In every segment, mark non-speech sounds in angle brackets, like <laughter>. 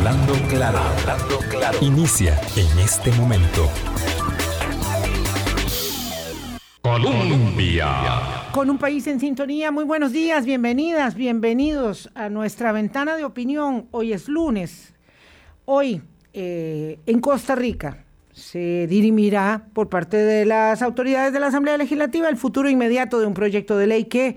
Hablando claro, hablando claro. Inicia en este momento. Con un país en sintonía, muy buenos días, bienvenidas, bienvenidos a nuestra ventana de opinión. Hoy es lunes. Hoy, eh, en Costa Rica, se dirimirá por parte de las autoridades de la Asamblea Legislativa el futuro inmediato de un proyecto de ley que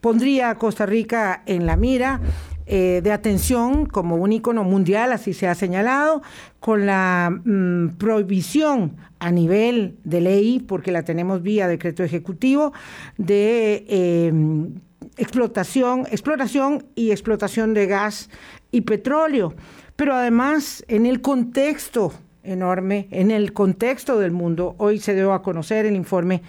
pondría a Costa Rica en la mira eh, de atención como un icono mundial, así se ha señalado, con la mm, prohibición a nivel de ley, porque la tenemos vía decreto ejecutivo, de em, explotación, exploración y explotación de gas y petróleo. Pero además, en el contexto enorme, en el contexto del mundo, hoy se dio a conocer el informe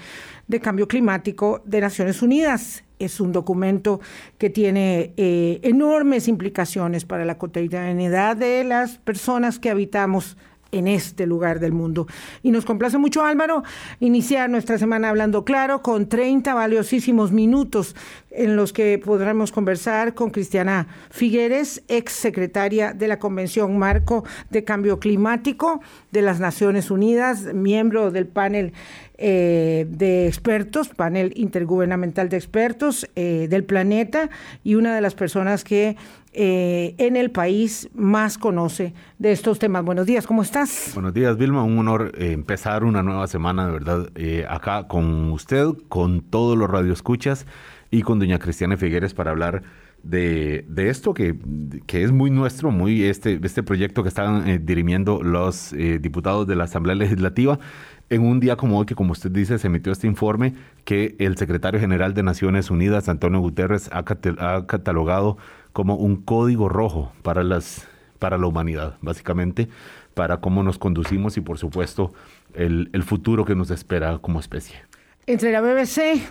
de cambio climático de Naciones Unidas. Es un documento que tiene eh, enormes implicaciones para la cotidianidad de las personas que habitamos en este lugar del mundo. Y nos complace mucho, Álvaro, iniciar nuestra semana hablando claro con 30 valiosísimos minutos en los que podremos conversar con Cristiana Figueres, ex secretaria de la Convención Marco de Cambio Climático de las Naciones Unidas, miembro del panel eh, de expertos, panel intergubernamental de expertos eh, del planeta y una de las personas que eh, en el país más conoce de estos temas. Buenos días, ¿cómo estás? Buenos días, Vilma. Un honor empezar una nueva semana, de verdad, acá con usted, con todos los radioescuchas y con doña Cristiana Figueres para hablar de, de esto que, que, es muy nuestro, muy este, este proyecto que están dirimiendo los diputados de la Asamblea Legislativa en un día como hoy, que como usted dice, se emitió este informe que el secretario general de Naciones Unidas, Antonio Guterres, ha, catalogado como un código rojo para, las, para la humanidad, básicamente, para cómo nos conducimos y, por supuesto, el, el futuro que nos espera como especie. Entre la BBC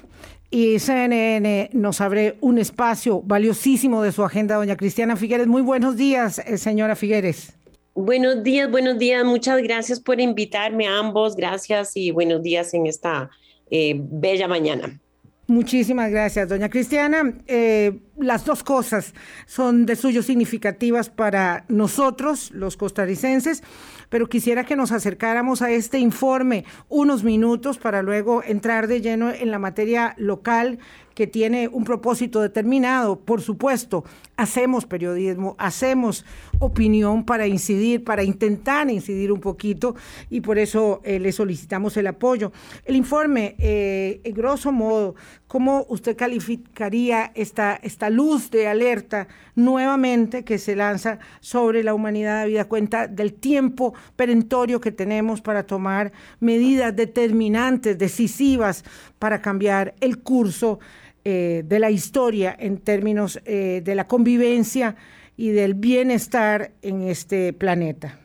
y CNN nos abre un espacio valiosísimo de su agenda, doña Cristiana Figueres. Muy buenos días, eh, señora Figueres. Buenos días, buenos días. Muchas gracias por invitarme a ambos. Gracias y buenos días en esta eh, bella mañana. Muchísimas gracias, doña Cristiana. Eh, las dos cosas son de suyo significativas para nosotros, los costarricenses, pero quisiera que nos acercáramos a este informe unos minutos para luego entrar de lleno en la materia local que tiene un propósito determinado. Por supuesto, hacemos periodismo, hacemos opinión para incidir, para intentar incidir un poquito y por eso eh, le solicitamos el apoyo. El informe, eh, en grosso modo, ¿cómo usted calificaría esta, esta luz de alerta nuevamente que se lanza sobre la humanidad vida cuenta del tiempo perentorio que tenemos para tomar medidas determinantes, decisivas para cambiar el curso eh, de la historia en términos eh, de la convivencia y del bienestar en este planeta.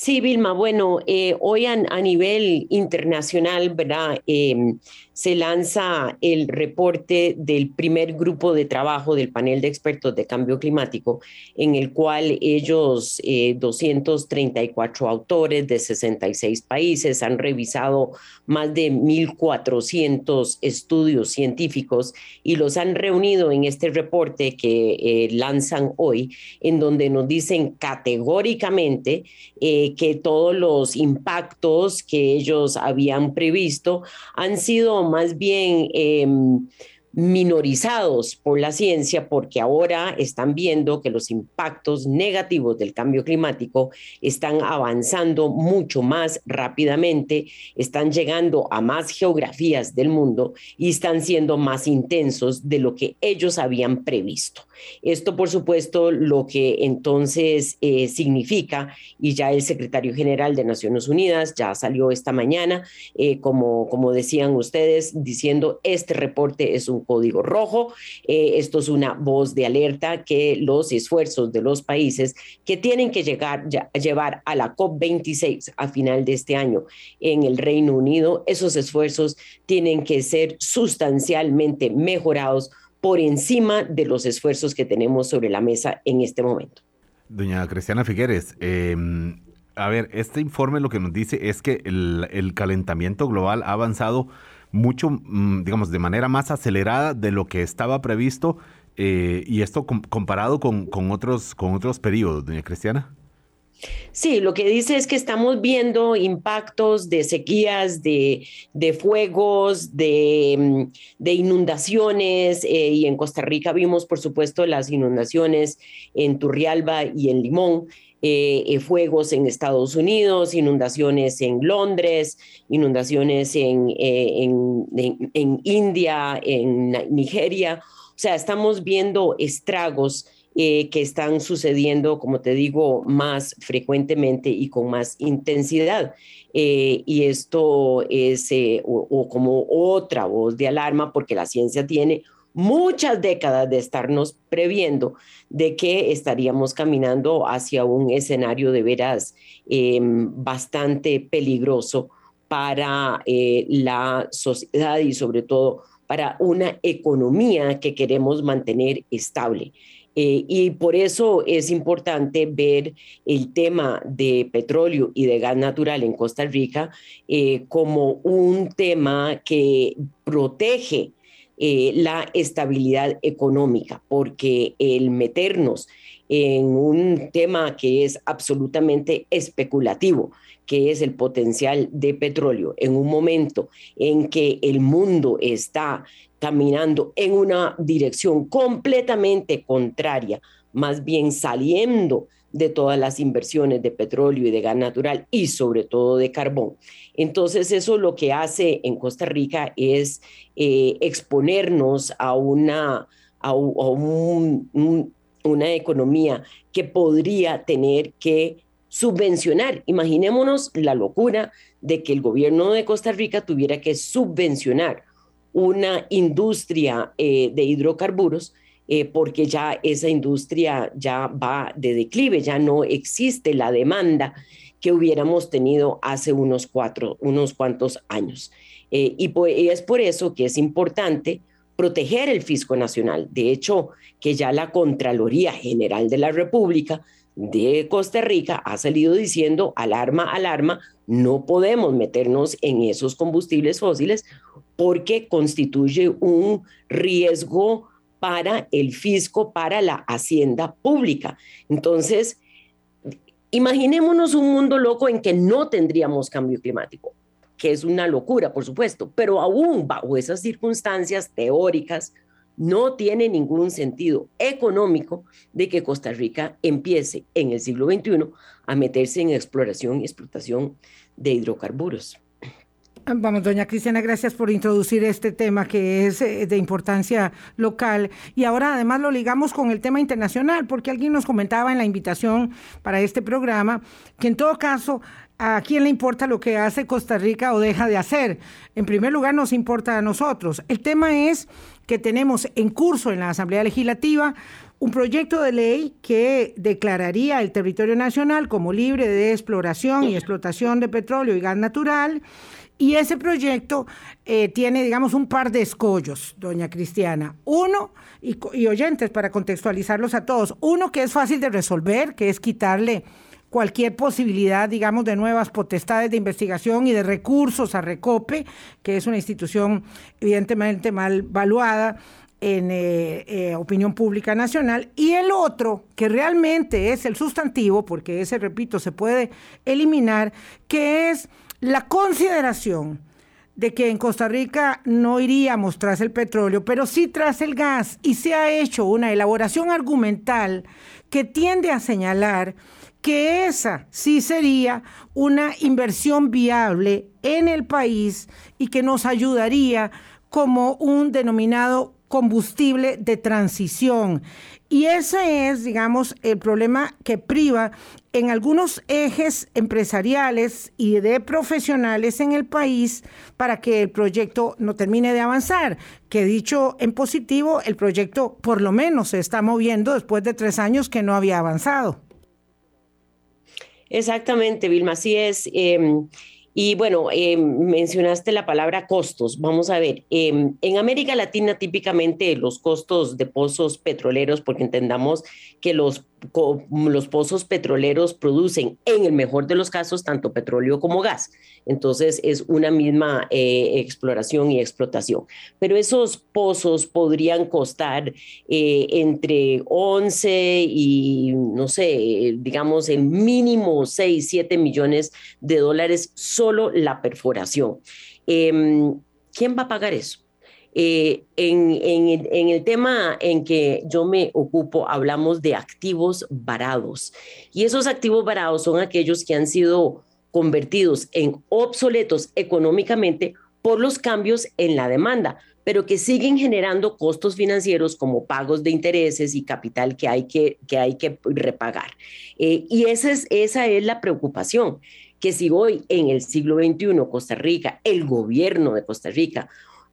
Sí, Vilma, bueno, eh, hoy a, nivel internacional, ¿verdad? Em, se lanza el reporte del primer grupo de trabajo del panel de expertos de cambio climático, en el cual ellos, 234 eh, autores de 66 países, han revisado más de 1.400 estudios científicos y los han reunido en este reporte que eh, lanzan hoy, en donde nos dicen categóricamente eh, que todos los impactos que ellos habían previsto han sido más bien em, minorizados por la ciencia porque ahora están viendo que los impactos negativos del cambio climático están avanzando mucho más rápidamente, están llegando a más geografías del mundo y están siendo más intensos de lo que ellos habían previsto. Esto, por supuesto, lo que entonces eh, significa, y ya el secretario general de Naciones Unidas ya salió esta mañana, eh, como, como decían ustedes, diciendo este reporte es un código rojo. Eh, esto es una voz de alerta que los esfuerzos de los países que tienen que llegar, llevar a la COP26 a final de este año en el Reino Unido, esos esfuerzos tienen que ser sustancialmente mejorados por encima de los esfuerzos que tenemos sobre la mesa en este momento. Doña Cristiana Figueres, em, a ver, este informe lo que nos dice es que el calentamiento global ha avanzado mucho, mm, digamos, de manera más acelerada de lo que estaba previsto eh, y esto comparado con, con, otros, con otros periodos, doña Cristiana. Sí, lo que dice es que estamos viendo impactos de sequías, de, fuegos, de, mm, inundaciones, eh, y en Costa Rica vimos, por supuesto, las inundaciones en Turrialba y en Limón. Eh, eh, fuegos en Estados Unidos, inundaciones en Londres, inundaciones en, en India, en Nigeria. O sea, estamos viendo estragos eh, que están sucediendo, como te digo, más frecuentemente y con más intensidad. Eh, y esto es eh, o, como otra voz de alarma porque la ciencia tiene muchas décadas de estarnos previendo de que estaríamos caminando hacia un escenario de veras em, bastante peligroso para la sociedad y sobre todo para una economía que queremos mantener estable. Eh, y por eso es importante ver el tema de petróleo y de gas natural en Costa Rica eh, como un tema que protege eh, la estabilidad económica, porque el meternos en un tema que es absolutamente especulativo, que es el potencial de petróleo, en un momento en que el mundo está caminando en una dirección completamente contraria, más bien saliendo de todas las inversiones de petróleo y de gas natural y sobre todo de carbón. Entonces eso lo que hace en Costa Rica es eh, exponernos a una, a, una economía que podría tener que subvencionar. Imaginémonos la locura de que el gobierno de Costa Rica tuviera que subvencionar una industria eh, de hidrocarburos, eh, porque ya esa industria ya va de declive, ya no existe la demanda que hubiéramos tenido hace unos, cuatro, unos cuantos años. Eh, y, y es por eso que es importante proteger el fisco nacional. De hecho, que ya la Contraloría General de la República de Costa Rica ha salido diciendo, alarma, alarma, no podemos meternos en esos combustibles fósiles porque constituye un riesgo para el fisco, para la hacienda pública. Entonces, imaginémonos un mundo loco en que no tendríamos cambio climático, que es una locura, por supuesto, pero aún bajo esas circunstancias teóricas, no tiene ningún sentido económico de que Costa Rica empiece en el siglo XXI a meterse en exploración y explotación de hidrocarburos. Vamos, doña Cristiana, gracias por introducir este tema que es eh, de importancia local. Y ahora además lo ligamos con el tema internacional, porque alguien nos comentaba en la invitación para este programa que en todo caso, ¿a quién le importa lo que hace Costa Rica o deja de hacer? En primer lugar, nos importa a nosotros. El tema es que tenemos en curso en la Asamblea Legislativa un proyecto de ley que declararía el territorio nacional como libre de exploración y explotación de petróleo y gas natural y ese proyecto eh, tiene, digamos, un par de escollos, doña Cristiana. Uno, y, y, oyentes, para contextualizarlos a todos, uno que es fácil de resolver, que es quitarle cualquier posibilidad, digamos, de nuevas potestades de investigación y de recursos a Recope, que es una institución evidentemente mal valuada en eh, eh, opinión pública nacional, y el otro, que realmente es el sustantivo, porque ese, repito, se puede eliminar, que es la consideración de que en Costa Rica no iríamos tras el petróleo, pero sí tras el gas, y se ha hecho una elaboración argumental que tiende a señalar que esa sí sería una inversión viable en el país y que nos ayudaría como un denominado combustible de transición. Y ese es, digamos, el problema que priva en algunos ejes empresariales y de profesionales en el país para que el proyecto no termine de avanzar. Que dicho en positivo, el proyecto por lo menos se está moviendo después de tres años que no había avanzado. Exactamente, Vilma, así es. Em, y bueno, em, mencionaste la palabra costos. Vamos a ver, em, en América Latina típicamente los costos de pozos petroleros, porque entendamos que los los pozos petroleros producen, en el mejor de los casos, tanto petróleo como gas. Entonces es una misma eh, exploración y explotación. Pero esos pozos podrían costar eh, entre 11 y, no sé, digamos, el mínimo 6, 7 millones de dólares solo la perforación. Em, ¿Quién va a pagar eso? Eh, en, en, el tema en que yo me ocupo, hablamos de activos varados. Y esos activos varados son aquellos que han sido convertidos en obsoletos económicamente por los cambios en la demanda, pero que siguen generando costos financieros como pagos de intereses y capital que hay que, que, hay que repagar. Eh, y esa es, esa es la preocupación, que si hoy en el siglo XXI Costa Rica, el gobierno de Costa Rica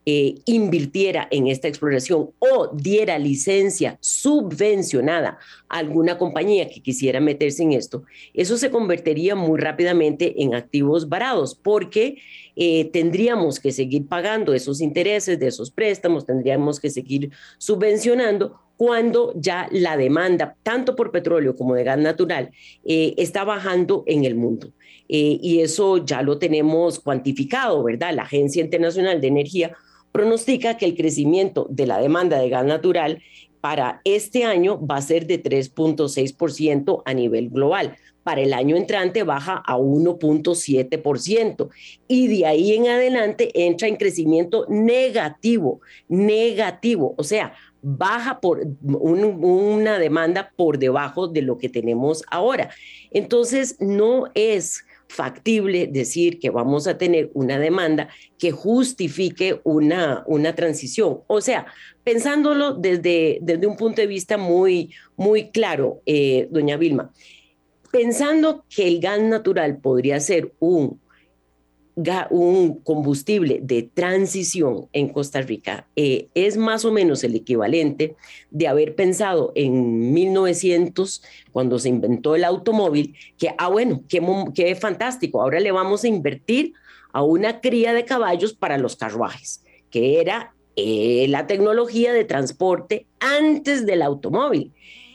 eh, invirtiera en esta exploración o diera licencia subvencionada a alguna compañía que quisiera meterse en esto, eso se convertiría muy rápidamente en activos varados porque eh, tendríamos que seguir pagando esos intereses de esos préstamos, tendríamos que seguir subvencionando cuando ya la demanda, tanto por petróleo como de gas natural, eh, está bajando en el mundo. y eso ya lo tenemos cuantificado, ¿verdad? La Agencia Internacional de Energía pronostica que el crecimiento de la demanda de gas natural para este año va a ser de 3.6% a nivel global. Para el año entrante baja a 1.7% y de ahí en adelante entra en crecimiento negativo, negativo, o sea, baja por una demanda por debajo de lo que tenemos ahora. Entonces, no es factible decir que vamos a tener una demanda que justifique una, una transición. O sea, pensándolo desde, desde un punto de vista muy, muy claro, eh, doña Vilma, pensando que el gas natural podría ser un un combustible de transición en Costa Rica eh, es más o menos el equivalente de haber pensado en 1900, cuando se inventó el automóvil, que, ah, bueno, qué, qué fantástico, ahora le vamos a invertir a una cría de caballos para los carruajes, que era eh, la tecnología de transporte antes del automóvil.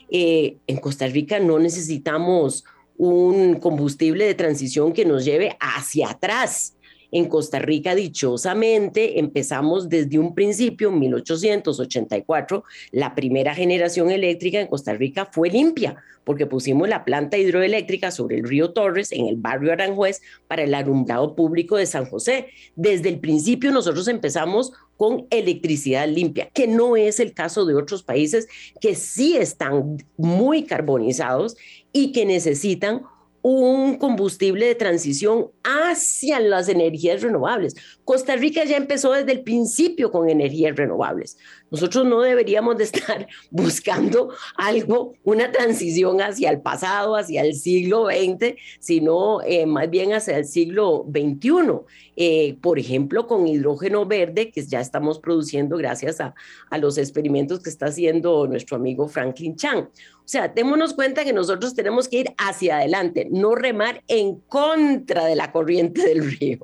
Eh, en Costa Rica no necesitamos un combustible de transición que nos lleve hacia atrás. En Costa Rica, dichosamente, empezamos desde un principio, en 1884, la primera generación eléctrica en Costa Rica fue limpia, porque pusimos la planta hidroeléctrica sobre el río Torres, en el barrio Aranjuez, para el alumbrado público de San José. Desde el principio nosotros empezamos con electricidad limpia, que no es el caso de otros países que sí están muy carbonizados y que necesitan un combustible de transición hacia las energías renovables. Costa Rica ya empezó desde el principio con energías renovables. Nosotros no deberíamos de estar <laughs> buscando algo, una transición hacia el pasado, hacia el siglo XX, sino eh, más bien hacia el siglo XXI. Eh, por ejemplo, con hidrógeno verde, que ya estamos produciendo gracias a, los experimentos que está haciendo nuestro amigo Franklin Chang. O sea, démonos cuenta que nosotros tenemos que ir hacia adelante, no remar en contra de la corriente del río.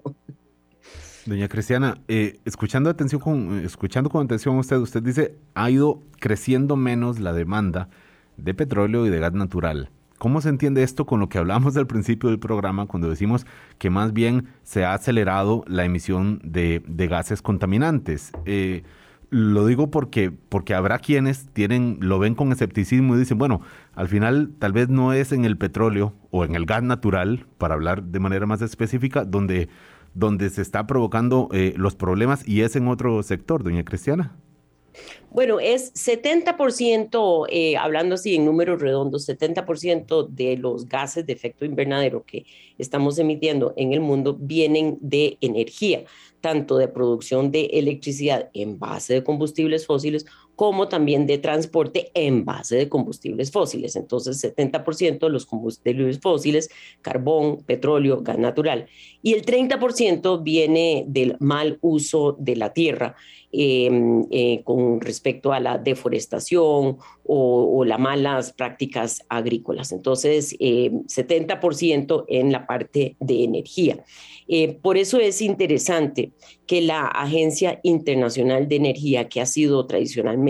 Doña Cristiana, eh, escuchando, atención con, escuchando con atención a usted, usted dice, ha ido creciendo menos la demanda de petróleo y de gas natural. ¿Cómo se entiende esto con lo que hablamos al principio del programa cuando decimos que más bien se ha acelerado la emisión de, gases contaminantes? Eh, lo digo porque, porque habrá quienes tienen, lo ven con escepticismo y dicen, bueno, al final tal vez no es en el petróleo o en el gas natural, para hablar de manera más específica, donde donde se está provocando eh, los problemas y es en otro sector, doña Cristiana. Bueno, es 70%, eh, hablando así en números redondos, 70% de los gases de efecto invernadero que estamos emitiendo en el mundo vienen de energía, tanto de producción de electricidad en base de combustibles fósiles como también de transporte en base de combustibles fósiles. Entonces, 70% de los combustibles fósiles, carbón, petróleo, gas natural. Y el 30% viene del mal uso de la tierra em, eh, con respecto a la deforestación o, las malas prácticas agrícolas. Entonces, 70% eh, en la parte de energía. Eh, por eso es interesante que la Agencia Internacional de Energía, que ha sido tradicionalmente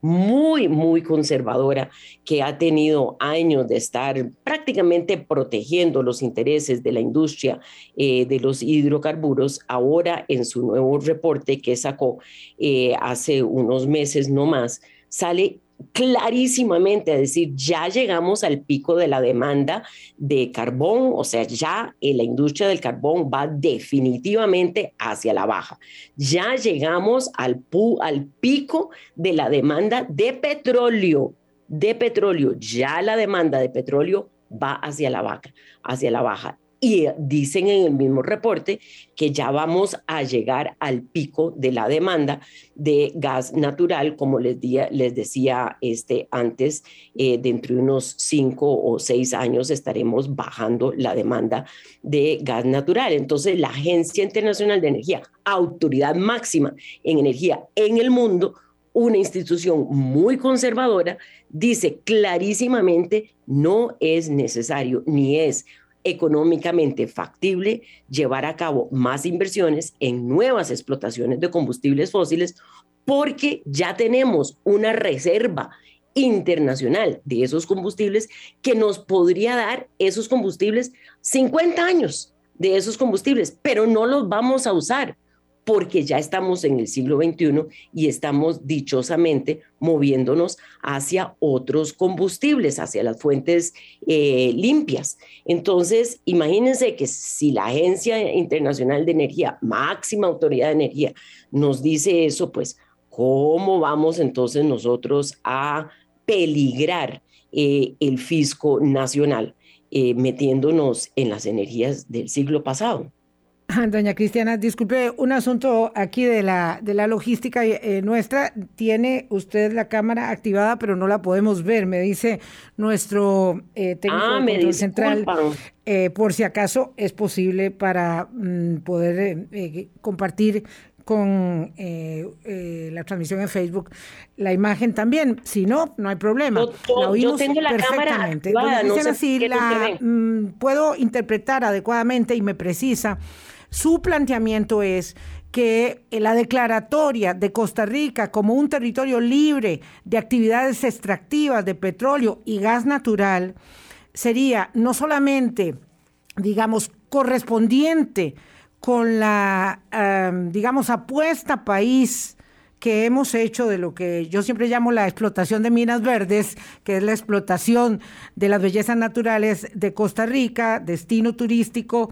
muy, muy conservadora, que ha tenido años de estar prácticamente protegiendo los intereses de la industria eh, de los hidrocarburos, ahora en su nuevo reporte que sacó eh, hace unos meses no más, sale clarísimamente a decir, ya llegamos al pico de la demanda de carbón, o sea, ya la industria del carbón va definitivamente hacia la baja. Ya llegamos al, al pico de la demanda de petróleo, de petróleo, ya la demanda de petróleo va hacia la vaca, hacia la baja y dicen en el mismo reporte que ya vamos a llegar al pico de la demanda de gas natural, como les, les decía este, antes, eh, dentro de unos cinco o seis años estaremos bajando la demanda de gas natural. Entonces, la Agencia Internacional de Energía, autoridad máxima en energía en el mundo, una institución muy conservadora, dice clarísimamente no es necesario ni es económicamente factible llevar a cabo más inversiones en nuevas explotaciones de combustibles fósiles porque ya tenemos una reserva internacional de esos combustibles que nos podría dar esos combustibles 50 años de esos combustibles, pero no los vamos a usar porque ya estamos en el siglo XXI y estamos dichosamente moviéndonos hacia otros combustibles, hacia las fuentes eh, limpias. Entonces, imagínense que si la Agencia Internacional de Energía, máxima autoridad de energía, nos dice eso, pues, ¿cómo vamos entonces nosotros a peligrar eh, el fisco nacional eh, metiéndonos en las energías del siglo pasado? <laughs> Doña Cristiana, disculpe, un asunto aquí de la, de la logística eh, nuestra. Tiene usted la cámara activada, pero no la podemos ver, me dice nuestro eh, técnico ah, central. Eh, por si acaso es posible para mm, poder eh, compartir con la transmisión en Facebook la imagen también. Si no, no hay problema. la oímos tengo la perfectamente. Cámara activada, si la mm, puedo interpretar adecuadamente y me precisa. Su planteamiento es que la declaratoria de Costa Rica como un territorio libre de actividades extractivas de petróleo y gas natural sería no solamente, digamos, correspondiente con la, digamos, apuesta país que hemos hecho de lo que yo siempre llamo la explotación de minas verdes, que es la explotación de las bellezas naturales de Costa Rica, destino turístico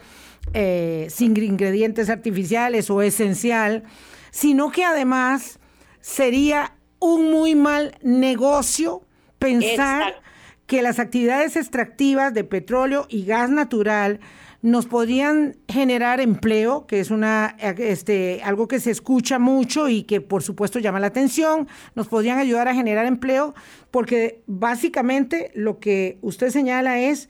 eh, sin ingredientes artificiales o esencial, sino que además sería un muy mal negocio pensar que las actividades extractivas de petróleo y gas natural nos podrían generar empleo, que es una este algo que se escucha mucho y que por supuesto llama la atención, nos podrían ayudar a generar empleo, porque básicamente lo que usted señala es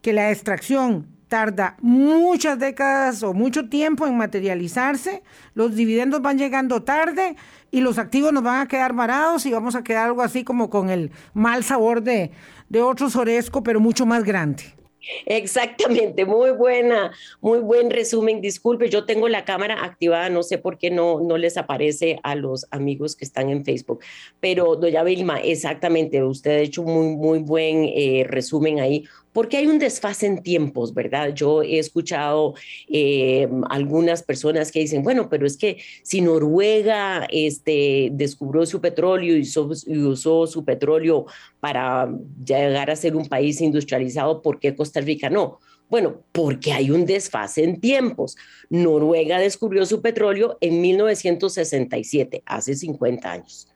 que la extracción tarda muchas décadas o mucho tiempo en materializarse, los dividendos van llegando tarde y los activos nos van a quedar varados y vamos a quedar algo así como con el mal sabor de, de otro Soresco, pero mucho más grande. Exactamente, muy buena, muy buen resumen. Disculpe, yo tengo la cámara activada, no sé por qué no, no les aparece a los amigos que están en Facebook, pero doña Vilma, exactamente, usted ha hecho muy, muy buen eh, resumen ahí porque hay un desfase en tiempos, ¿verdad? Yo he escuchado eh, algunas personas que dicen, bueno, pero es que si Noruega este, descubrió su petróleo y usó, su petróleo para llegar a ser un país industrializado, ¿por qué Costa Rica no? Bueno, porque hay un desfase en tiempos. Noruega descubrió su petróleo en 1967, hace 50 años.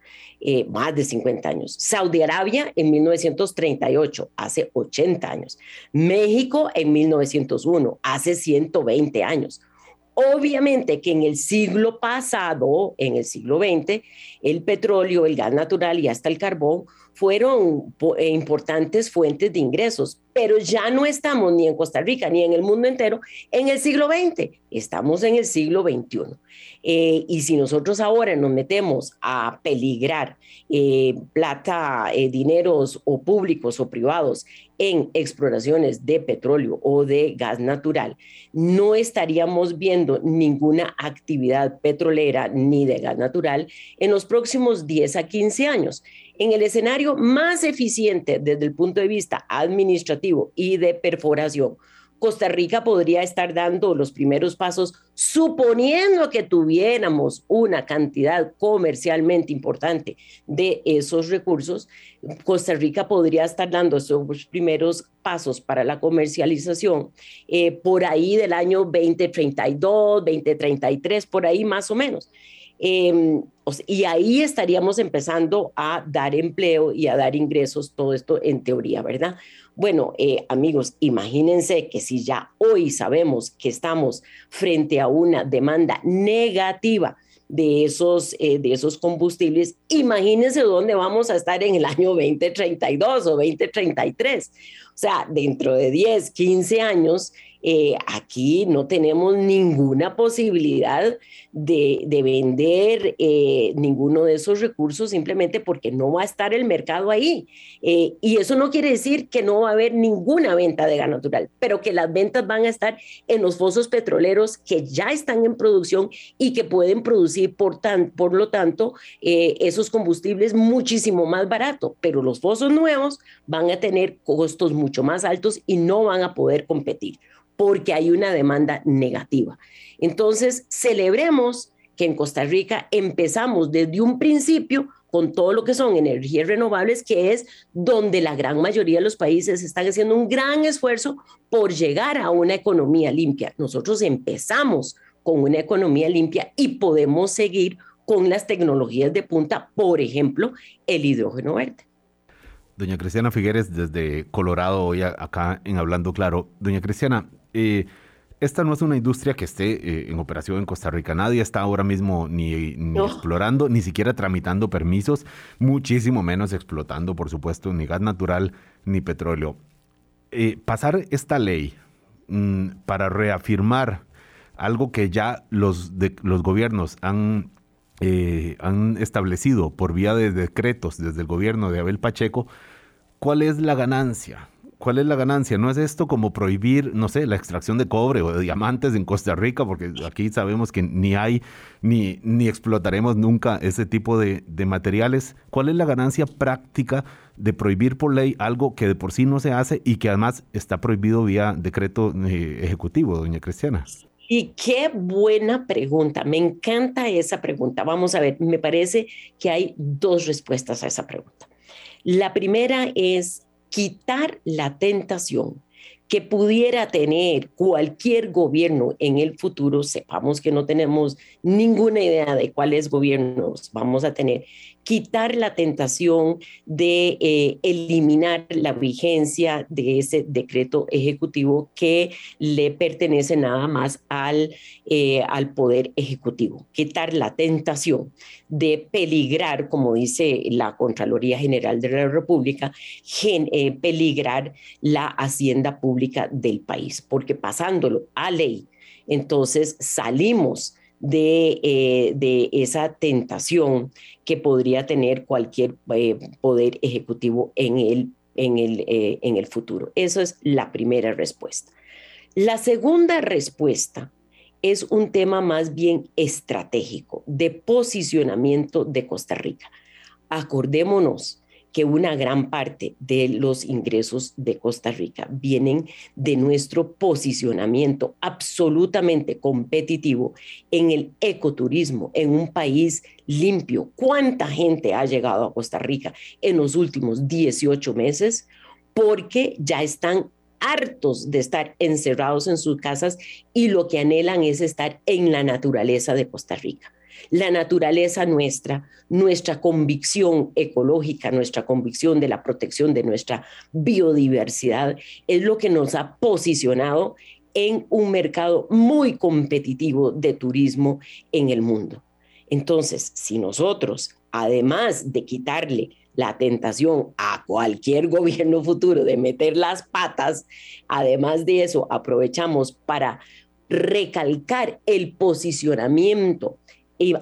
Eh, más de 50 años. Saudi Arabia en 1938, hace 80 años. México en 1901, hace 120 años. Obviamente que en el siglo pasado, en el siglo XX, el petróleo, el gas natural y hasta el carbón fueron eh, importantes fuentes de ingresos, pero ya no estamos ni en Costa Rica ni en el mundo entero en el siglo XX, estamos en el siglo XXI. Eh, y si nosotros ahora nos metemos a peligrar eh, plata, dineros o públicos o privados en exploraciones de petróleo o de gas natural, no estaríamos viendo ninguna actividad petrolera ni de gas natural en los próximos 10 a 15 años en el escenario más eficiente desde el punto de vista administrativo y de perforación, Costa Rica podría estar dando los primeros pasos suponiendo que tuviéramos una cantidad comercialmente importante de esos recursos, Costa Rica podría estar dando esos primeros pasos para la comercialización eh, por ahí del año 2032, 2033, por ahí más o menos. Em, y ahí estaríamos empezando a dar empleo y a dar ingresos, todo esto en teoría, ¿verdad? Bueno, eh, amigos, imagínense que si ya hoy sabemos que estamos frente a una demanda negativa de esos, eh, de esos combustibles, imagínense dónde vamos a estar en el año 2032 o 2033. O sea, dentro de 10, 15 años, eh, aquí no tenemos ninguna posibilidad de, vender eh, ninguno de esos recursos simplemente porque no va a estar el mercado ahí. Eh, y eso no quiere decir que no va a haber ninguna venta de gas natural, pero que las ventas van a estar en los pozos petroleros que ya están en producción y que pueden producir, por, tan, por lo tanto, esos combustibles muchísimo más barato, pero los pozos nuevos van a tener costos mucho más altos y no van a poder competir porque hay una demanda negativa. Entonces, celebremos que en Costa Rica empezamos desde un principio con todo lo que son energías renovables, que es donde la gran mayoría de los países están haciendo un gran esfuerzo por llegar a una economía limpia. Nosotros empezamos con una economía limpia y podemos seguir con las tecnologías de punta, por ejemplo, el hidrógeno verde. Doña Cristiana Figueres, desde Colorado, hoy acá en Hablando Claro. Doña Cristiana, eh, esta no es una industria que esté eh, en operación en Costa Rica. Nadie está ahora mismo ni, explorando, ni siquiera tramitando permisos, muchísimo menos explotando, por supuesto, ni gas natural ni petróleo. Eh, pasar esta ley mm, para reafirmar algo que ya los, los gobiernos han, han establecido por vía de decretos desde el gobierno de Abel Pacheco, ¿cuál es la ganancia? ¿Cuál es la ganancia? ¿No es esto como prohibir, no sé, la extracción de cobre o de diamantes en Costa Rica? Porque aquí sabemos que ni hay, ni, ni explotaremos nunca ese tipo de, materiales. ¿Cuál es la ganancia práctica de prohibir por ley algo que de por sí no se hace y que además está prohibido vía decreto eh, ejecutivo, doña Cristiana? Y qué buena pregunta, me encanta esa pregunta. Vamos a ver, me parece que hay dos respuestas a esa pregunta. La primera es quitar la tentación que pudiera tener cualquier gobierno en el futuro, sepamos que no tenemos ninguna idea de cuáles gobiernos vamos a tener, quitar la tentación de eh, eliminar la vigencia de ese decreto ejecutivo que le pertenece nada más al, eh, al Poder Ejecutivo, quitar la tentación de peligrar, como dice la Contraloría General de la República, eh, peligrar la hacienda pública del país, porque pasándolo a ley, entonces salimos eh, de, esa tentación que podría tener cualquier eh, poder ejecutivo en el, en, el, eh, en el futuro. Eso es la primera respuesta. La segunda respuesta es un tema más bien estratégico, de posicionamiento de Costa Rica. Acordémonos que una gran parte de los ingresos de Costa Rica vienen de nuestro posicionamiento absolutamente competitivo en el ecoturismo, en un país limpio. ¿Cuánta gente ha llegado a Costa Rica en los últimos 18 meses? Porque ya están hartos de estar encerrados en sus casas y lo que anhelan es estar en la naturaleza de Costa Rica la naturaleza nuestra, nuestra convicción ecológica, nuestra convicción de la protección de nuestra biodiversidad, es lo que nos ha posicionado en un mercado muy competitivo de turismo en el mundo. Entonces, si nosotros, además de quitarle la tentación a cualquier <laughs> gobierno futuro de meter las patas, además de eso, aprovechamos para recalcar el posicionamiento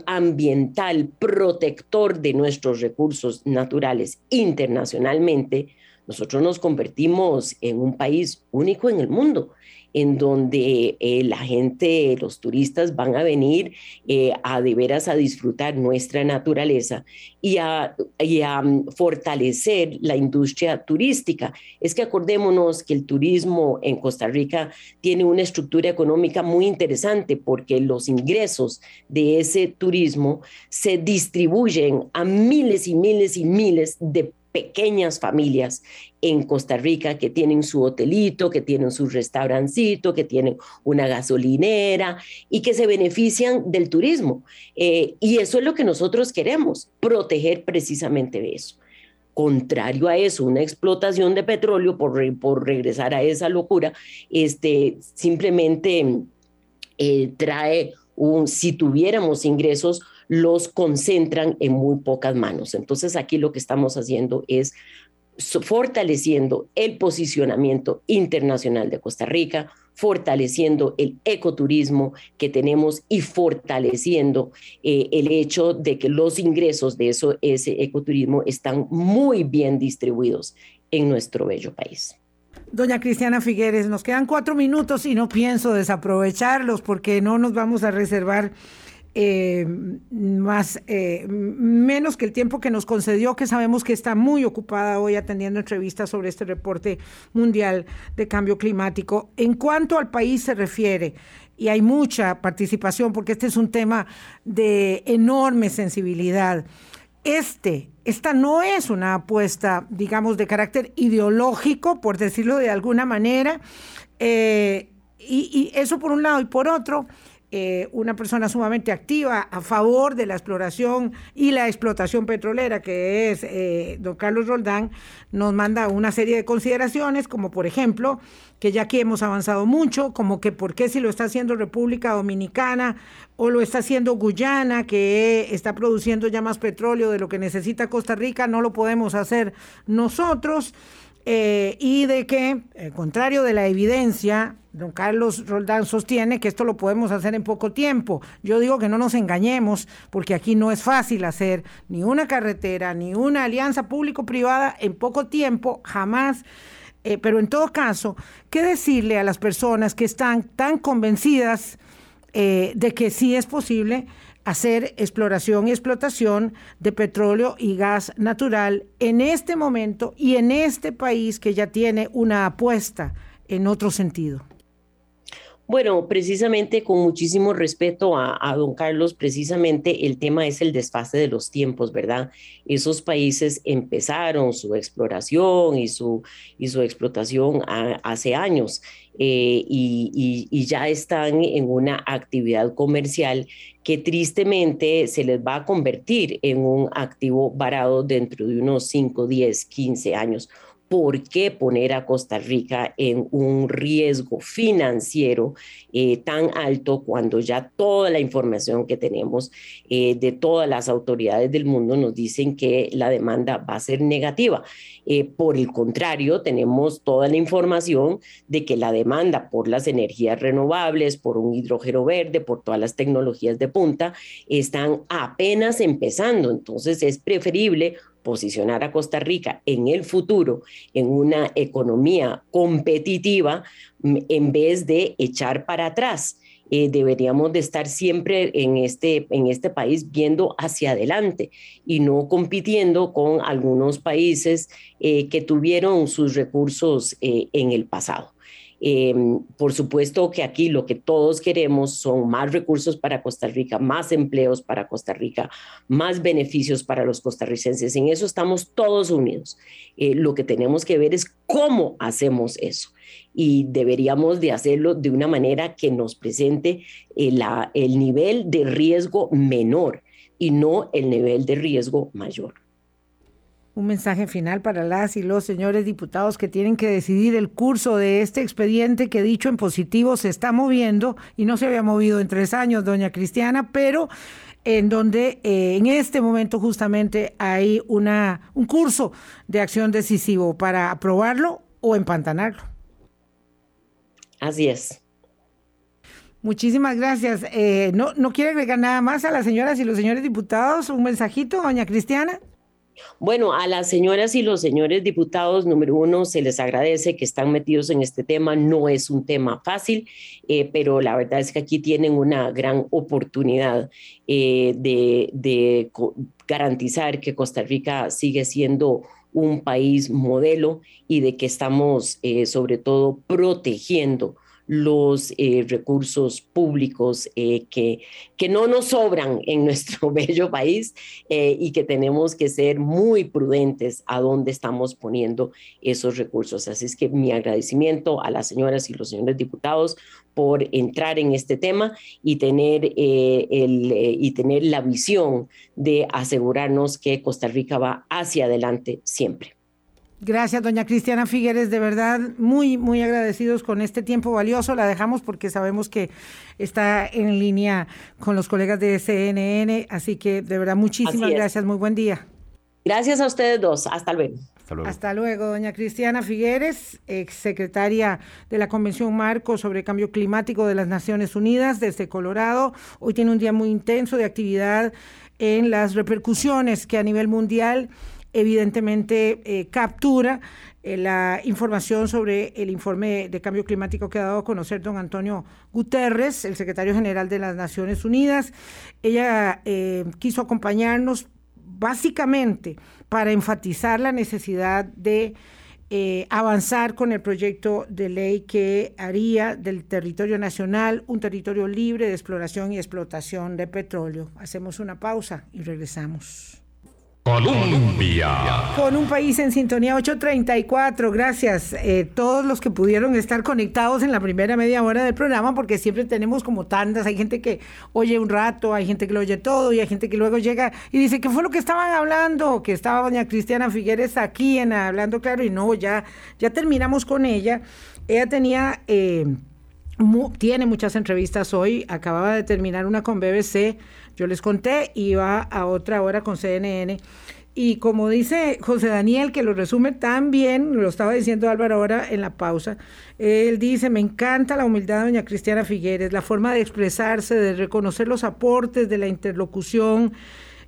ambiental protector de nuestros recursos naturales internacionalmente, nosotros nos convertimos en un país único en el mundo en donde eh, la gente, los turistas van a venir eh, a de veras a disfrutar nuestra naturaleza y a, mm, fortalecer la industria turística. Es que acordémonos que el turismo en Costa Rica tiene una estructura económica muy interesante porque los ingresos de ese turismo se distribuyen a miles y miles y miles de pequeñas familias en Costa Rica que tienen su hotelito, que tienen su restaurancito, que tienen una gasolinera y que se benefician del turismo. Eh, y eso es lo que nosotros queremos, proteger precisamente de eso. Contrario a eso, una explotación de petróleo, por, por regresar a esa locura, este, simplemente eh, trae un, si tuviéramos ingresos, los concentran en muy pocas manos. Entonces aquí lo que estamos haciendo es fortaleciendo el posicionamiento internacional de Costa Rica, fortaleciendo el ecoturismo que tenemos y fortaleciendo eh, el hecho de que los ingresos de eso, ese ecoturismo están muy bien distribuidos en nuestro bello país. Doña Cristiana Figueres, nos quedan cuatro minutos y no pienso desaprovecharlos porque no nos vamos a reservar eh, más eh, menos que el tiempo que nos concedió, que sabemos que está muy ocupada hoy atendiendo entrevistas sobre este reporte mundial de cambio climático. En cuanto al país se refiere, y hay mucha participación porque este es un tema de enorme sensibilidad. Este, esta no es una apuesta, digamos, de carácter ideológico, por decirlo de alguna manera, eh, y, y eso por un lado, y por otro, eh, una persona sumamente activa a favor de la exploración y la explotación petrolera, que es eh, don Carlos Roldán, nos manda una serie de consideraciones, como por ejemplo, que ya aquí hemos avanzado mucho, como que por qué si lo está haciendo República Dominicana o lo está haciendo Guyana, que está produciendo ya más petróleo de lo que necesita Costa Rica, no lo podemos hacer nosotros. Eh, y de que, contrario de la evidencia, don Carlos Roldán sostiene que esto lo podemos hacer en poco tiempo. Yo digo que no nos engañemos, porque aquí no es fácil hacer ni una carretera, ni una alianza público-privada en poco tiempo, jamás. Eh, pero en todo caso, ¿qué decirle a las personas que están tan convencidas eh, de que sí es posible? hacer exploración y explotación de petróleo y gas natural en este momento y en este país que ya tiene una apuesta en otro sentido. Bueno, precisamente con muchísimo respeto a, don Carlos, precisamente el tema es el desfase de los tiempos, ¿verdad? Esos países empezaron su exploración y su, y su explotación hace años eh, y, y ya están en una actividad comercial que tristemente se les va a convertir en un activo varado dentro de unos 5, 10, 15 años ¿por qué poner a Costa Rica en un riesgo financiero eh, tan alto cuando ya toda la información que tenemos eh, de todas las autoridades del mundo nos dicen que la demanda va a ser negativa? Eh, por el contrario, tenemos toda la información de que la demanda por las energías renovables, por un hidrógeno verde, por todas las tecnologías de punta, están apenas empezando. Entonces es preferible posicionar a Costa Rica en el futuro en una economía competitiva en vez de echar para atrás. Eh, deberíamos de estar siempre en este, en este país viendo hacia adelante y no compitiendo con algunos países eh, que tuvieron sus recursos eh, en el pasado. Em, por supuesto que aquí lo que todos queremos son más recursos para Costa Rica, más empleos para Costa Rica, más beneficios para los costarricenses. En eso estamos todos unidos. Eh, lo que tenemos que ver es cómo hacemos eso y deberíamos de hacerlo de una manera que nos presente eh, el nivel de riesgo menor y no el nivel de riesgo mayor un mensaje final para las y los señores diputados que tienen que decidir el curso de este expediente que dicho en positivo se está moviendo y no se había movido en tres años, doña Cristiana, pero en donde eh, en este momento justamente hay una, un curso de acción decisivo para aprobarlo o empantanarlo. Así es. Muchísimas gracias. Eh, ¿no, ¿No quiere agregar nada más a las señoras y los señores diputados? ¿Un mensajito, doña Cristiana? Bueno, a las señoras y los señores diputados, número uno, se les agradece que están metidos en este tema. No es un tema fácil, eh, pero la verdad es que aquí tienen una gran oportunidad eh, de, garantizar que Costa Rica sigue siendo un país modelo y de que estamos eh, sobre todo protegiendo los eh, recursos públicos eh, que, que no nos sobran en nuestro <laughs> bello país eh, y que tenemos que ser muy prudentes a dónde estamos poniendo esos recursos. Así es que mi agradecimiento a las señoras y los señores diputados por entrar en este tema y tener, el, y tener la visión de asegurarnos que Costa Rica va hacia adelante siempre. Gracias, doña Cristiana Figueres, de verdad muy, muy agradecidos con este tiempo valioso. La dejamos porque sabemos que está en línea con los colegas de CNN, así que de verdad muchísimas gracias, muy buen día. Gracias a ustedes dos, hasta luego. Hasta luego. Hasta luego, doña Cristiana Figueres, exsecretaria de la Convención Marco sobre Cambio Climático de las Naciones Unidas desde Colorado. Hoy tiene un día muy intenso de actividad en las repercusiones que a nivel mundial evidentemente eh, captura eh, la información sobre el informe de cambio climático que ha dado a conocer don Antonio Guterres, el secretario general de las Naciones Unidas. Ella eh, quiso acompañarnos básicamente para enfatizar la necesidad de avanzar con el proyecto de ley que haría del territorio nacional un territorio libre de exploración y explotación de petróleo. Hacemos una pausa y regresamos. Colombia. Con un país en sintonía 834. Gracias eh, todos los que pudieron estar conectados en la primera media hora del programa, porque siempre tenemos como tandas. Hay gente que oye un rato, hay gente que lo oye todo y hay gente que luego llega y dice, ¿qué fue lo que estaban hablando? Que estaba doña Cristiana Figueres aquí en Hablando Claro y no, ya, ya terminamos con ella. Ella tenía... Eh, tiene muchas entrevistas hoy, acababa de terminar una con BBC, yo les conté, iba a otra hora con CNN. Y como dice José Daniel, que lo resume tan bien, lo estaba diciendo Álvaro ahora en la pausa, él dice, me encanta la humildad de doña Cristiana Figueres, la forma de expresarse, de reconocer los aportes de la interlocución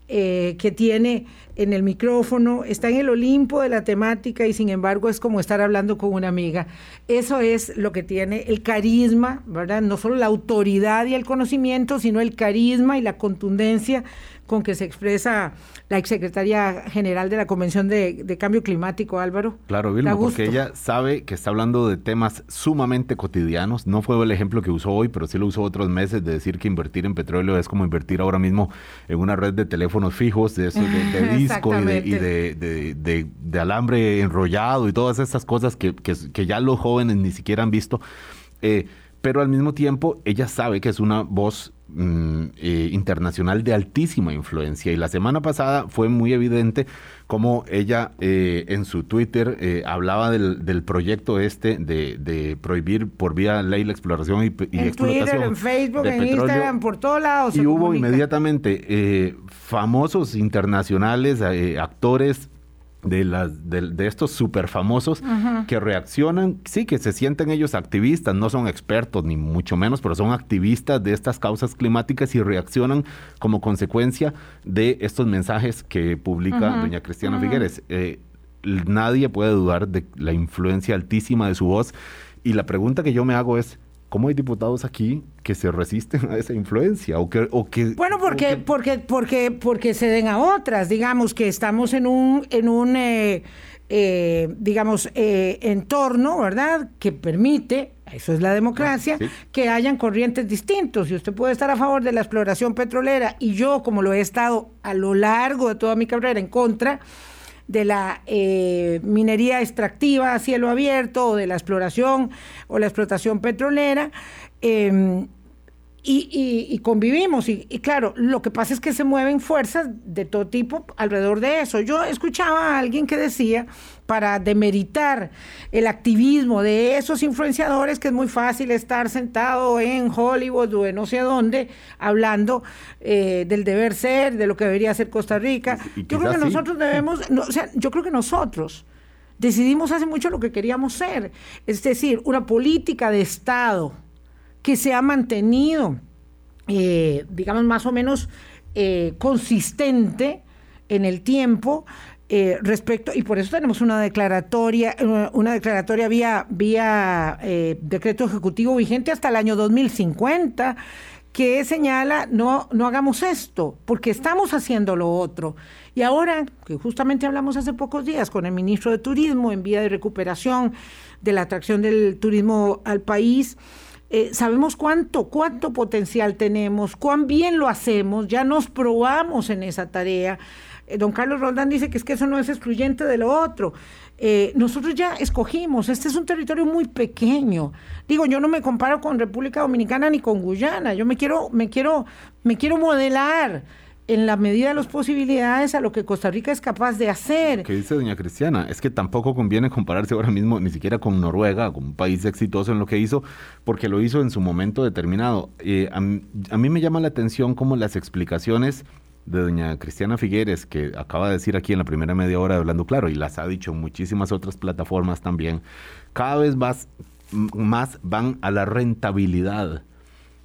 eh, que tiene en el micrófono, está en el Olimpo de la temática y sin embargo es como estar hablando con una amiga. Eso es lo que tiene el carisma, ¿verdad? No solo la autoridad y el conocimiento, sino el carisma y la contundencia con que se expresa la exsecretaria general de la Convención de, Cambio Climático, Álvaro. Claro, Vilma, porque ella sabe que está hablando de temas sumamente cotidianos. No fue el ejemplo que usó hoy, pero sí lo usó otros meses de decir que invertir en petróleo es como invertir ahora mismo en una red de teléfonos fijos, de, de, <laughs> disco y, de, de, alambre enrollado y todas esas cosas que, que, ya los jóvenes ni siquiera han visto. Eh, pero al mismo tiempo ella sabe que es una voz mm, eh, internacional de altísima influencia y la semana pasada fue muy evidente cómo ella eh, en su Twitter eh, hablaba del, proyecto este de, prohibir por vía ley la exploración y, y en explotación. en Facebook, en Instagram, por todos lados. Y hubo inmediatamente famosos internacionales, actores de, las, de, estos súper famosos que reaccionan, sí, que se sienten ellos activistas, no son expertos ni mucho menos, pero son activistas de estas causas climáticas y reaccionan como consecuencia de estos mensajes que publica doña Cristiana Figueres. Eh, nadie puede dudar de la influencia altísima de su voz. Y la pregunta que yo me hago es, ¿Cómo hay diputados aquí que se resisten a esa influencia? O que, o que, bueno, porque, porque, porque, porque ceden a otras. Digamos que estamos en un, en un eh, eh, digamos, eh, entorno, ¿verdad?, que permite, eso es la democracia, que hayan corrientes distintos. Y usted puede estar a favor de la exploración petrolera y yo, como lo he estado a lo largo de toda mi carrera, en contra de la eh, minería extractiva a cielo abierto o de la exploración o la explotación petrolera. Em, y, convivimos. Y, claro, lo que pasa es que se mueven fuerzas de todo tipo alrededor de eso. Yo escuchaba a alguien que decía, para demeritar el activismo de esos influenciadores, que es muy fácil estar sentado en Hollywood o en no sé dónde, hablando eh, del deber ser, de lo que debería ser Costa Rica. yo creo que nosotros debemos, o sea, yo creo que nosotros decidimos hace mucho lo que queríamos ser, es decir, una política de Estado que se ha mantenido, eh, digamos, más o menos eh, consistente en el tiempo. Eh, respecto, y por eso tenemos una declaratoria, una declaratoria vía, vía decreto ejecutivo vigente hasta el año 2050, que señala no, no hagamos esto, porque estamos haciendo lo otro. Y ahora, que justamente hablamos hace pocos días con el ministro de Turismo en vía de recuperación de la atracción del turismo al país, eh, sabemos cuánto, cuánto potencial tenemos, cuán bien lo hacemos, ya nos probamos en esa tarea. Eh, don Carlos Roldán dice que es que eso no es excluyente de lo otro. Eh, nosotros ya escogimos, este es un territorio muy pequeño. Digo, yo no me comparo con República Dominicana ni con Guyana, yo me quiero, me quiero, me quiero modelar en la medida de las posibilidades a lo que Costa Rica es capaz de hacer. ¿Qué dice doña Cristiana? Es que tampoco conviene compararse ahora mismo ni siquiera con Noruega, con un país exitoso en lo que hizo, porque lo hizo en su momento determinado. Eh, a, mí me llama la atención como las explicaciones de doña Cristiana Figueres, que acaba de decir aquí en la primera media hora de Hablando Claro, y las ha dicho en muchísimas otras plataformas también, cada vez más, más van a la rentabilidad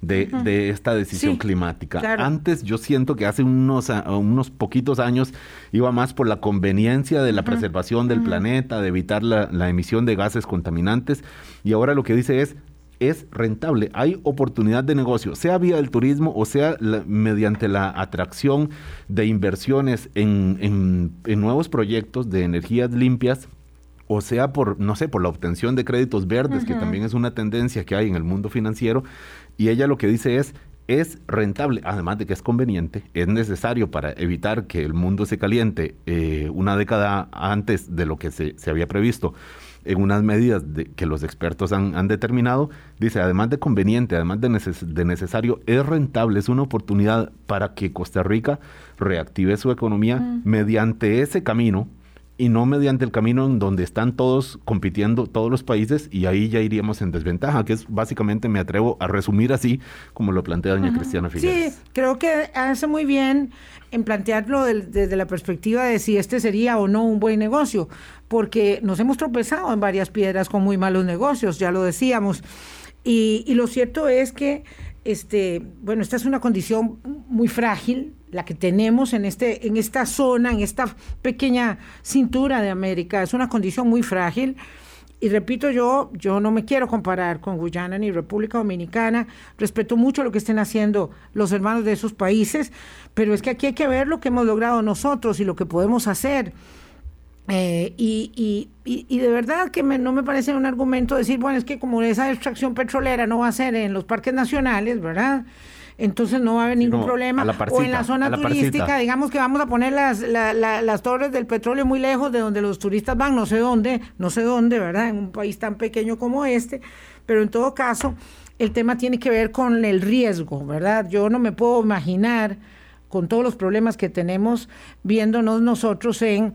de, esta decisión climática. Antes yo siento que hace unos, unos poquitos años iba más por la conveniencia de la preservación del planeta, de evitar la, emisión de gases contaminantes, y ahora lo que dice es, es rentable, hay oportunidad de negocio, sea vía del turismo o sea mediante la atracción de inversiones en, en nuevos proyectos de energías limpias o sea por, no sé, por la obtención de créditos verdes, que también es una tendencia que hay en el mundo financiero, y ella lo que dice es, es rentable, además de que es conveniente, es necesario para evitar que el mundo se caliente eh, una década antes de lo que se, había previsto en unas medidas que los expertos han, determinado, dice, además de conveniente, además de, de, necesario, es rentable, es una oportunidad para que Costa Rica reactive su economía mediante ese camino y no mediante el camino en donde están todos compitiendo, todos los países, y ahí ya iríamos en desventaja, que es básicamente, me atrevo a resumir así, como lo plantea doña Cristiana Figueres. Sí, creo que hace muy bien en plantearlo desde la perspectiva de si este sería o no un buen negocio, porque nos hemos tropezado en varias piedras con muy malos negocios, ya lo decíamos, y, y lo cierto es que este, bueno, esta es una condición muy frágil, la que tenemos en, este, en esta zona, en esta pequeña cintura de América. Es una condición muy frágil. Y repito, yo, yo no me quiero comparar con Guyana ni República Dominicana. Respeto mucho lo que estén haciendo los hermanos de esos países, pero es que aquí hay que ver lo que hemos logrado nosotros y lo que podemos hacer. Eh, y, y, y, de verdad que no me parece un argumento decir, bueno, es que como esa extracción petrolera no va a ser en los parques nacionales, ¿verdad? Entonces no va a haber ningún problema. o en la zona turística, digamos que vamos a poner las, las torres del petróleo muy lejos de donde los turistas van, no sé dónde, no sé dónde, ¿verdad? En un país tan pequeño como este, pero en todo caso, el tema tiene que ver con el riesgo, ¿verdad? Yo no me puedo imaginar con todos los problemas que tenemos viéndonos nosotros en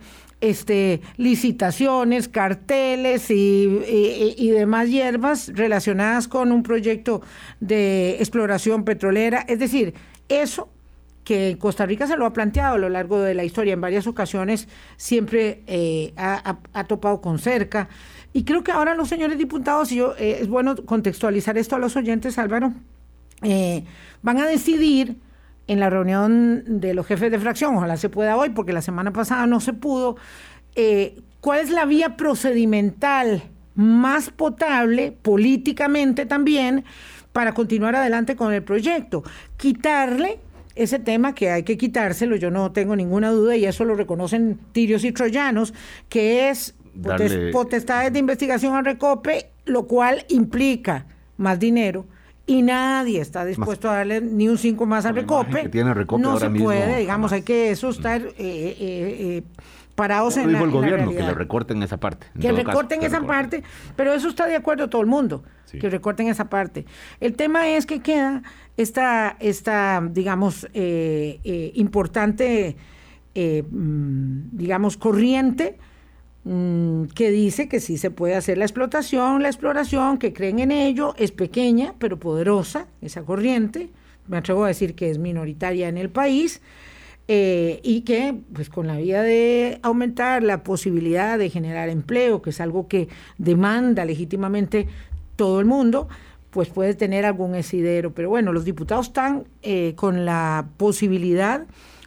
este, licitaciones, carteles y, demás hierbas relacionadas con un proyecto de exploración petrolera. Es decir, eso que Costa Rica se lo ha planteado a lo largo de la historia en varias ocasiones, siempre eh, ha, topado con cerca. Y creo que ahora los señores diputados, y yo, eh, es bueno contextualizar esto a los oyentes, Álvaro, eh, van a decidir en la reunión de los jefes de fracción, ojalá se pueda hoy, porque la semana pasada no se pudo, eh, cuál es la vía procedimental más potable, políticamente también, para continuar adelante con el proyecto. Quitarle ese tema que hay que quitárselo, yo no tengo ninguna duda, y eso lo reconocen tirios y troyanos, que es potestades de investigación al recope, lo cual implica más dinero y nadie está dispuesto a darle ni un 5 más al recope. tiene recope no se puede, digamos, hay que eso estar eh, eh, eh, parados en dijo la el en la gobierno, que le recorten esa parte. que caso, recorten que esa recorten. parte, pero eso está de acuerdo todo el mundo, Sí. que recorten esa parte. El tema es que queda esta, esta digamos, eh, eh, importante, eh, mm, digamos, corriente mm, que dice que sí se puede hacer la explotación, la exploración, que creen en ello, es pequeña pero poderosa esa corriente, me atrevo a decir que es minoritaria en el país, eh, y que pues con la vía de aumentar la posibilidad de generar empleo, que es algo que demanda legítimamente todo el mundo, pues puede tener algún esidero. Pero bueno, los diputados están eh, con la posibilidad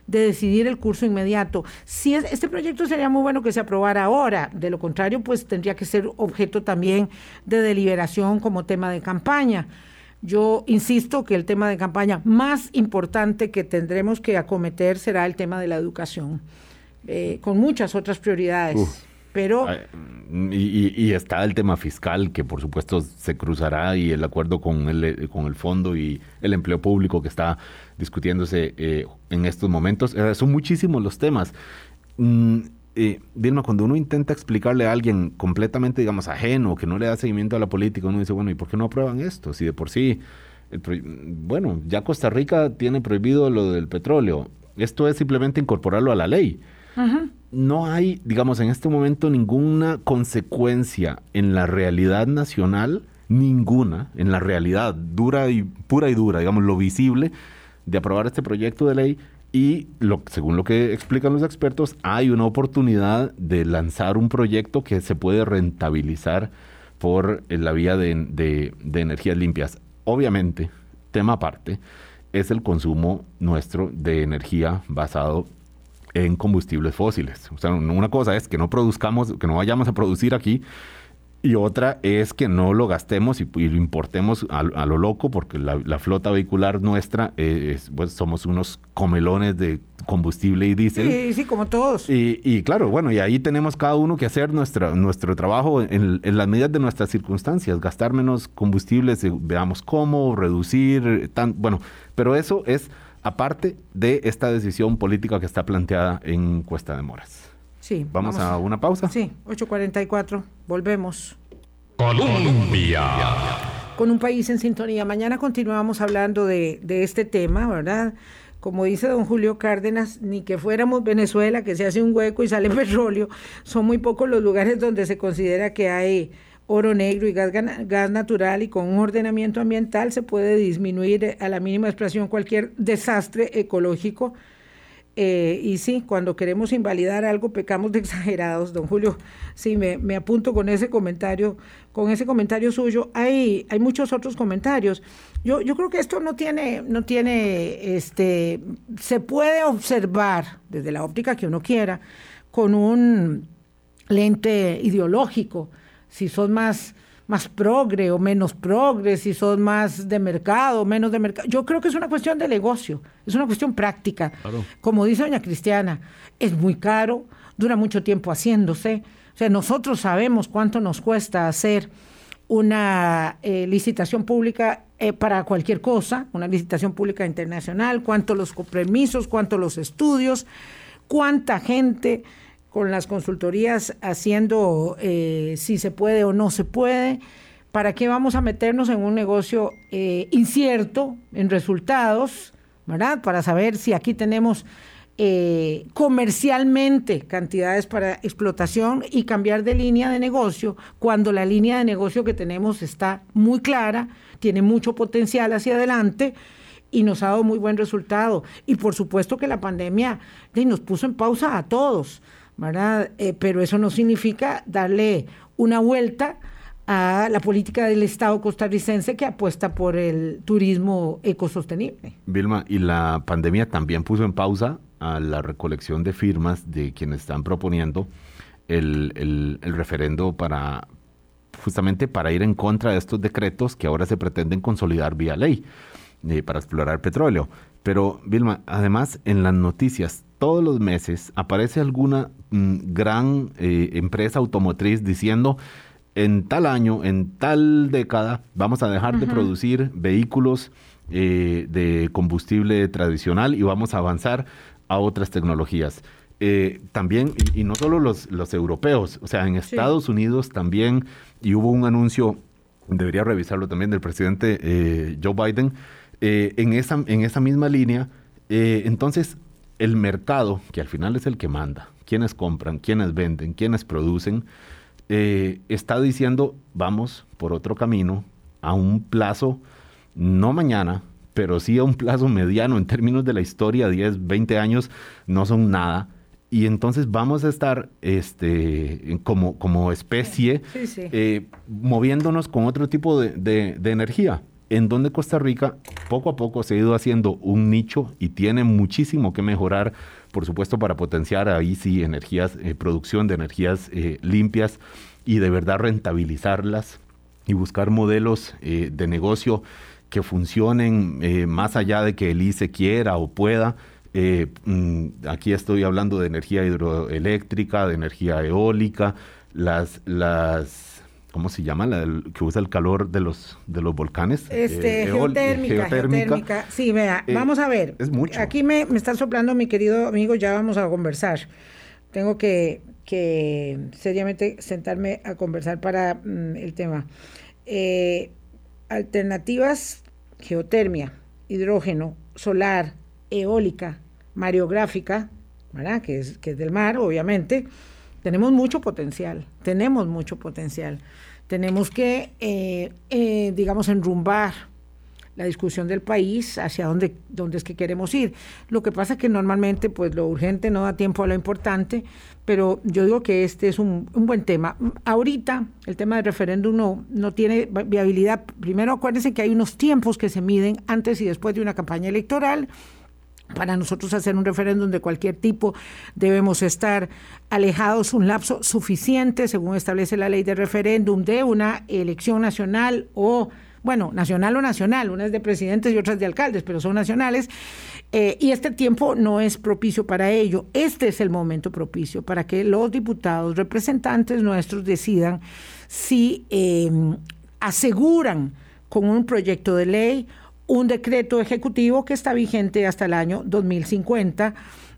de decidir el curso inmediato. Si es- este proyecto sería muy bueno que se aprobara ahora, de lo contrario, pues tendría que ser objeto también de deliberación como tema de campaña. Yo insisto que el tema de campaña más importante que tendremos que acometer será el tema de la educación, eh, con muchas otras prioridades. Pero Ay, Y, está el tema fiscal, que por supuesto se cruzará, y el acuerdo con el, con el fondo y el empleo público que está discutiéndose eh, en estos momentos. Eh, son muchísimos los temas. Mm, eh, Dilma, cuando uno intenta explicarle a alguien completamente, digamos, ajeno, que no le da seguimiento a la política, uno dice, bueno, ¿y por qué no aprueban esto? Si de por sí, bueno, ya Costa Rica tiene prohibido lo del petróleo. Esto es simplemente incorporarlo a la ley no hay, digamos, en este momento ninguna consecuencia en la realidad nacional, ninguna, en la realidad dura y pura y dura, digamos, lo visible de aprobar este proyecto de ley y según lo que explican los expertos, hay una oportunidad de lanzar un proyecto que se puede rentabilizar por eh, la vía de, de- de energías limpias. Obviamente, tema aparte, es el consumo nuestro de energía basado en combustibles fósiles. O sea, una cosa es que no produzcamos, que no vayamos a producir aquí, y otra es que no lo gastemos y, y lo importemos a, a lo loco, porque la, la flota vehicular nuestra, eh, es, pues, somos unos comelones de combustible y diésel. sí, sí, como todos. Y, y claro, bueno, y ahí tenemos cada uno que hacer nuestra, nuestro trabajo en, en las medidas de nuestras circunstancias, gastar menos combustibles, veamos cómo, reducir, tan, bueno, pero eso es aparte de esta decisión política que está planteada en Cuesta de Moras. Sí, Vamos, a una pausa. Sí, 8.44, volvemos. Colombia. con un país en sintonía. Mañana continuamos hablando de, de este tema, ¿verdad? Como dice don Julio Cárdenas, ni que fuéramos Venezuela, que se hace un hueco y sale <laughs> petróleo, son muy pocos los lugares donde se considera que hay oro negro y gas, gas natural y con un ordenamiento ambiental se puede disminuir eh, a la mínima expresión cualquier desastre ecológico. Eh, y sí, cuando queremos invalidar algo pecamos de exagerados, don Julio. Sí, me, me apunto con ese comentario, con ese comentario suyo. Hay, hay muchos otros comentarios. Yo, yo creo que esto no tiene, no tiene, este, se puede observar desde la óptica que uno quiera, con un lente ideológico. Si son más más progre o menos progre, si son más de mercado o menos de mercado. Yo creo que es una cuestión de negocio, es una cuestión práctica. Claro. Como dice doña Cristiana, es muy caro, dura mucho tiempo haciéndose. O sea, nosotros sabemos cuánto nos cuesta hacer una eh, licitación pública eh, para cualquier cosa, una licitación pública internacional, cuánto los permisos, cuánto los estudios, cuánta gente con las consultorías haciendo eh, si se puede o no se puede. ¿Para qué vamos a meternos en un negocio eh, incierto en resultados? Para saber si aquí tenemos eh, comercialmente cantidades para explotación y cambiar de línea de negocio cuando la línea de negocio que tenemos está muy clara, tiene mucho potencial hacia adelante y nos ha dado muy buen resultado. Y por supuesto que la pandemia de, nos puso en pausa a todos, Eh, pero eso no significa darle una vuelta a la política del Estado costarricense que apuesta por el turismo ecosostenible. Vilma, y la pandemia también puso en pausa a la recolección de firmas de quienes están proponiendo el referendo para justamente para ir en contra de estos decretos que ahora se pretenden consolidar vía ley eh, para explorar petróleo. Pero, Vilma, además en las noticias todos los meses aparece alguna mm, gran eh, empresa automotriz diciendo en tal año, en tal década, vamos a dejar de producir vehículos eh, de combustible tradicional y vamos a avanzar a otras tecnologías. eh, también, y, no solo los, los europeos, o sea, en Estados Unidos también, y hubo un anuncio, debería revisarlo también, del presidente eh, Joe Biden, en, esa, en esa misma línea. entonces, el mercado, que al final es el que manda, quienes compran, quienes venden, quienes producen, está diciendo, vamos por otro camino, a un plazo, no mañana, pero sí a un plazo mediano en términos de la historia, 10, 20 años no son nada. Y entonces vamos a estar este, como, como especie eh, moviéndonos con otro tipo de, de, energía, en donde Costa Rica poco a poco se ha ido haciendo un nicho y tiene muchísimo que mejorar, por supuesto, para potenciar ahí sí energías, eh, producción de energías eh, limpias y de verdad rentabilizarlas y buscar modelos de negocio que funcionen más allá de que el ICE quiera o pueda. Eh, mm, aquí estoy hablando de energía hidroeléctrica, de energía eólica, las, las ¿cómo se llama? La que usa el calor de los, de los volcanes. Este, eh, geotérmica, geotérmica, Sí, vea, eh, vamos a ver. Es mucho. Aquí me, me está soplando mi querido amigo, ya vamos a conversar. Tengo que, que seriamente sentarme a conversar para mm, el tema. alternativas, geotermia, hidrógeno, solar, eólica, mareográfica, ¿verdad? Que, es, que es del mar, obviamente, tenemos mucho potencial, tenemos mucho potencial. Tenemos que, eh, eh, digamos, enrumbar la discusión del país hacia dónde, dónde es que queremos ir. Lo que pasa es que normalmente pues lo urgente no da tiempo a lo importante, pero yo digo que este es un, un buen tema. Ahorita el tema del referéndum no, no tiene viabilidad. Primero acuérdense que hay unos tiempos que se miden antes y después de una campaña electoral para nosotros hacer un referéndum de cualquier tipo debemos estar alejados un lapso suficiente, según establece la ley de referéndum, de una elección nacional o, bueno, nacional o nacional, unas de presidentes y otras de alcaldes, pero son nacionales, eh, y este tiempo no es propicio para ello. Este es el momento propicio para que los diputados, representantes nuestros decidan si eh, aseguran con un proyecto de ley un decreto ejecutivo que está vigente hasta el año 2050,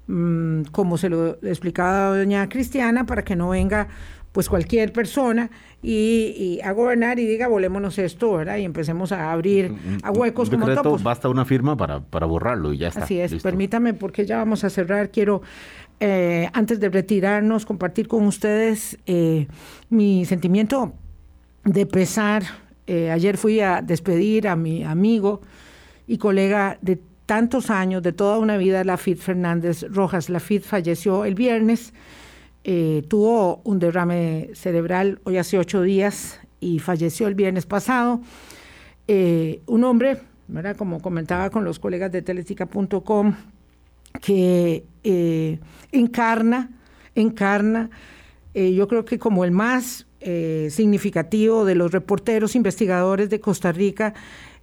mm, como se lo explicaba doña Cristiana, para que no venga pues cualquier persona y, a gobernar y diga volémonos esto, ¿verdad? Y empecemos a abrir a huecos como topos. Basta una firma para, para borrarlo y ya está. Así es, permítame porque ya vamos a cerrar, quiero eh, antes de retirarnos compartir con ustedes eh, mi sentimiento de pesar. Eh, ayer fui a despedir a mi amigo, y colega de tantos años, de toda una vida, Lafit Fernández Rojas. Lafit falleció el viernes, eh, tuvo un derrame cerebral hoy hace ocho días y falleció el viernes pasado. Eh, un hombre, como comentaba con los colegas de teletica.com, que encarna, encarna, yo creo que como el más significativo de los reporteros investigadores de Costa Rica,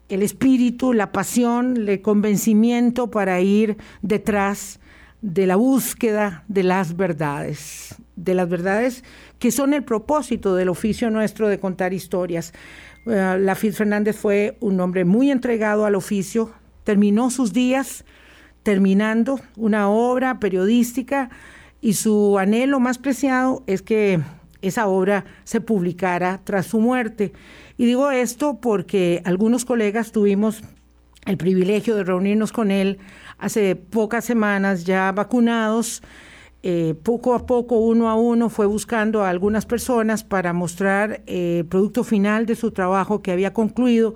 el espíritu, la pasión, el convencimiento para ir detrás de la búsqueda de las verdades, de las verdades que son el propósito del oficio nuestro de contar historias. Uh, eh, Lafit Fernández fue un hombre muy entregado al oficio, terminó sus días terminando una obra periodística y su anhelo más preciado es que esa obra se publicara tras su muerte. Y digo esto porque algunos colegas tuvimos el privilegio de reunirnos con él hace pocas semanas ya vacunados. Eh, poco a poco, uno a uno, fue buscando a algunas personas para mostrar eh, el producto final de su trabajo que había concluido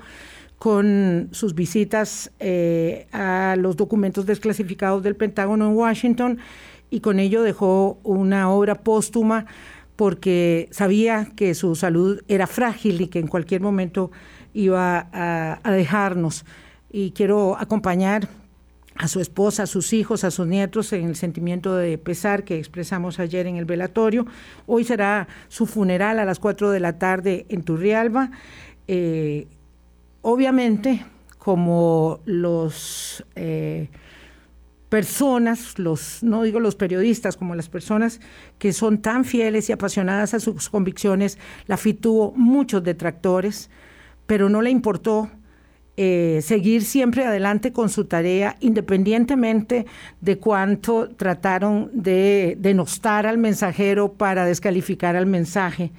con sus visitas eh, a los documentos desclasificados del Pentágono en Washington y con ello dejó una obra póstuma porque sabía que su salud era frágil y que en cualquier momento iba a, dejarnos. Y quiero acompañar a su esposa, a sus hijos, a sus nietos en el sentimiento de pesar que expresamos ayer en el velatorio. Hoy será su funeral a las 4 de la tarde en Turrialba. Eh, obviamente, como los eh, personas, los, no digo los periodistas, como las personas que son tan fieles y apasionadas a sus convicciones, la FIT tuvo muchos detractores, pero no le importó eh, seguir siempre adelante con su tarea, independientemente de cuánto trataron de denostar al mensajero para descalificar al mensaje.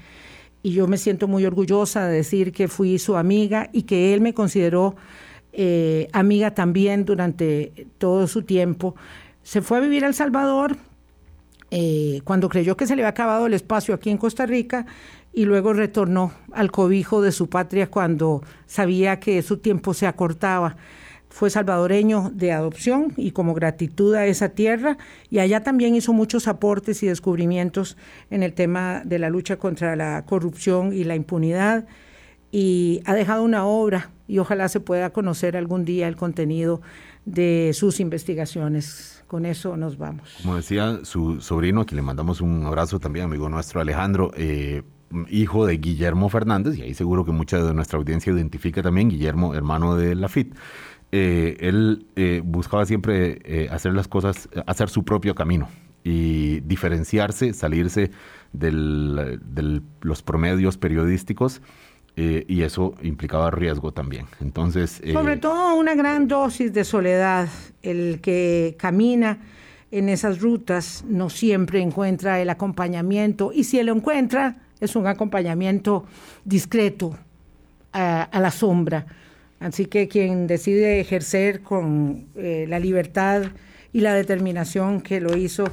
Y yo me siento muy orgullosa de decir que fui su amiga y que él me consideró eh, amiga también durante todo su tiempo. Se fue a vivir a El Salvador eh, cuando creyó que se le había acabado el espacio aquí en Costa Rica y luego retornó al cobijo de su patria cuando sabía que su tiempo se acortaba. Fue salvadoreño de adopción y como gratitud a esa tierra y allá también hizo muchos aportes y descubrimientos en el tema de la lucha contra la corrupción y la impunidad y ha dejado una obra y ojalá se pueda conocer algún día el contenido de sus investigaciones. Con eso nos vamos. Como decía su sobrino, a quien le mandamos un abrazo también, amigo nuestro Alejandro, eh, hijo de Guillermo Fernández, y ahí seguro que mucha de nuestra audiencia identifica también, Guillermo, hermano de Lafitte. Eh, él eh, buscaba siempre eh, hacer las cosas, hacer su propio camino y diferenciarse, salirse de los promedios periodísticos y eso implicaba riesgo también. Entonces, sobre todo una gran dosis de soledad. El que camina en esas rutas no siempre encuentra el acompañamiento y si lo encuentra es un acompañamiento discreto a, la sombra. Así que quien decide ejercer con eh, la libertad y la determinación que lo hizo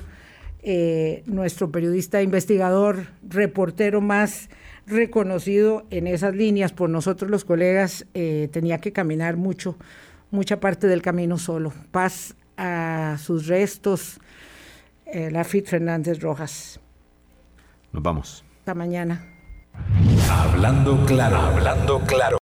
eh, nuestro periodista investigador, reportero más reconocido en esas líneas por nosotros los colegas, eh, tenía que caminar mucho, mucha parte del camino solo. Paz a sus restos, Lafit Fernández Rojas. Nos vamos mañana. Hablando claro, hablando claro.